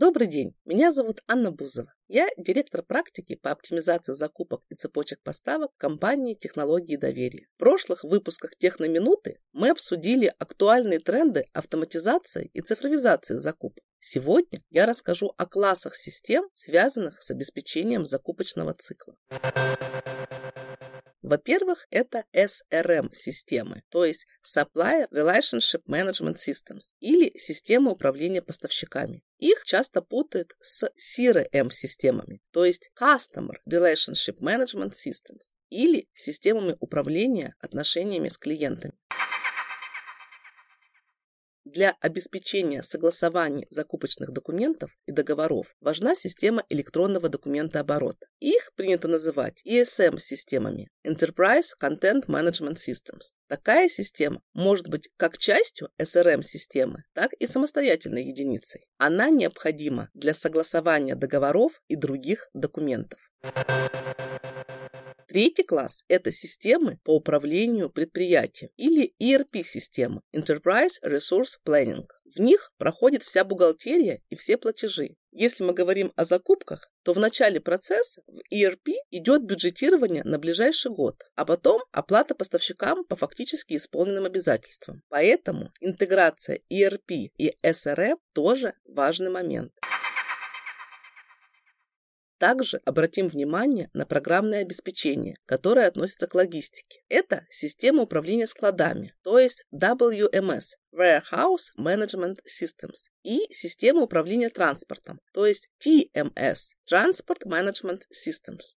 Добрый день, меня зовут Анна Бузова. Я директор практики по оптимизации закупок и цепочек поставок компании «Технологии доверия». В прошлых выпусках «Техноминуты» мы обсудили актуальные тренды автоматизации и цифровизации закупок. Сегодня я расскажу о классах систем, связанных с обеспечением закупочного цикла. Во-первых, это SRM-системы, то есть Supplier Relationship Management Systems или системы управления поставщиками. Их часто путают с CRM-системами, то есть Customer Relationship Management Systems или системами управления отношениями с клиентами. Для обеспечения согласования закупочных документов и договоров важна система электронного документа оборота. Их принято называть ESM-системами – Enterprise Content Management Systems. Такая система может быть как частью SRM-системы, так и самостоятельной единицей. Она необходима для согласования договоров и других документов. Третий класс – это системы по управлению предприятием или ERP-системы – Enterprise Resource Planning. В них проходит вся бухгалтерия и все платежи. Если мы говорим о закупках, то в начале процесса в ERP идет бюджетирование на ближайший год, а потом оплата поставщикам по фактически исполненным обязательствам. Поэтому интеграция ERP и SRM тоже важный момент. Также обратим внимание на программное обеспечение, которое относится к логистике. Это система управления складами, то есть WMS – Warehouse Management Systems, и система управления транспортом, то есть TMS – Transport Management Systems.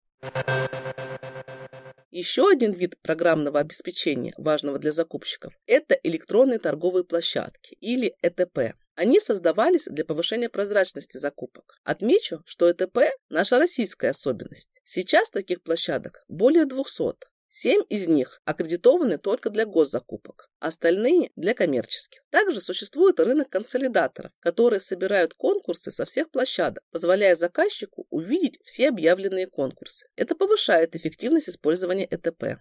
Еще один вид программного обеспечения, важного для закупщиков, это электронные торговые площадки или ЭТП. Они создавались для повышения прозрачности закупок. Отмечу, что ЭТП – наша российская особенность. Сейчас таких площадок более 200. Семь из них аккредитованы только для госзакупок, остальные – для коммерческих. Также существует рынок консолидаторов, которые собирают конкурсы со всех площадок, позволяя заказчику увидеть все объявленные конкурсы. Это повышает эффективность использования ЭТП.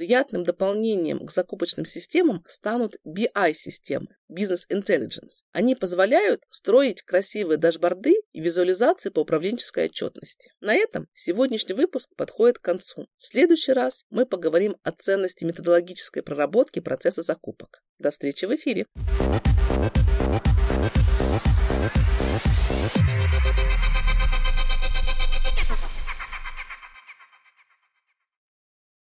Приятным дополнением к закупочным системам станут BI-системы, Business Intelligence. Они позволяют строить красивые дашборды и визуализации по управленческой отчетности. На этом сегодняшний выпуск подходит к концу. В следующий раз мы поговорим о ценности методологической проработки процесса закупок. До встречи в эфире!